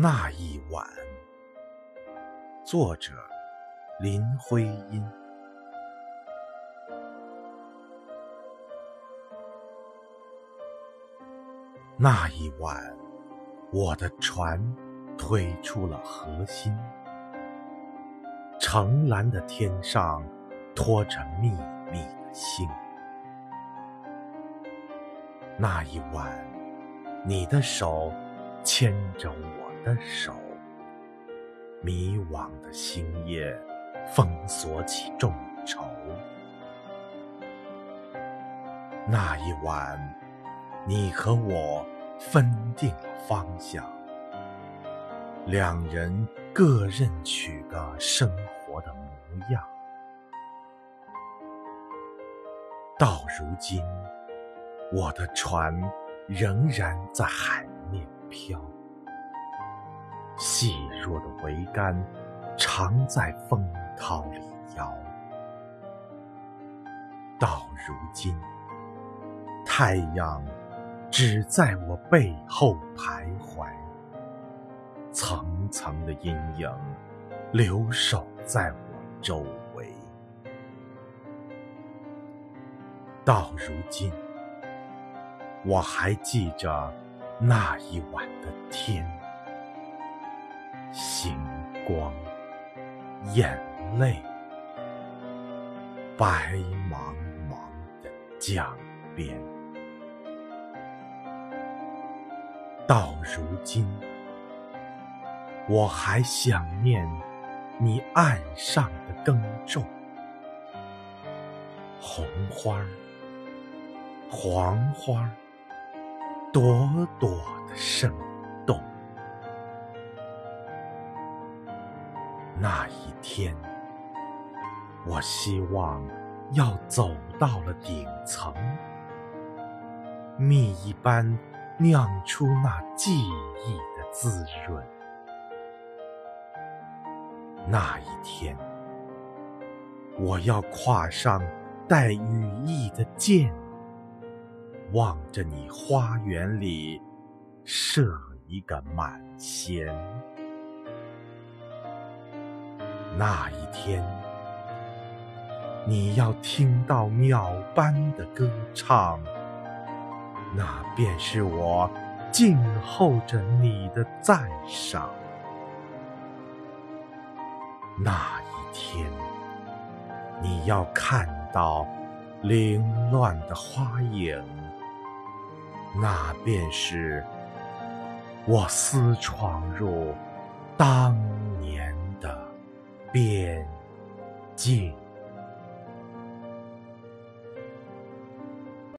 那一晚，作者林徽因。那一晚，我的船推出了河心，澄蓝的天上托着密密的星。那一晚，你的手牵着我的手，迷惘的星夜封锁起众筹。那一晚，你和我分定了方向，两人各任取个生活的模样。到如今。我的船仍然在海，细弱的桅杆常在风涛里摇。到如今，太阳只在我背后徘徊，层层的阴影留守在我周围。到如今。我还记着那一晚的天，光、眼泪、白茫茫的江边。到如今，我还想念你岸上的耕种，红花黄花朵朵的生动。那一天，我希望要走到了顶层，蜜一般酿出那记忆的滋润。那一天，我要跨上带羽翼的箭。望着你花园里射一个满弦，那一天，你要听到鸟般的歌唱，那便是我静候着你的赞赏。那一天，你要看到凌乱的花影。那便是我私闯入当边境。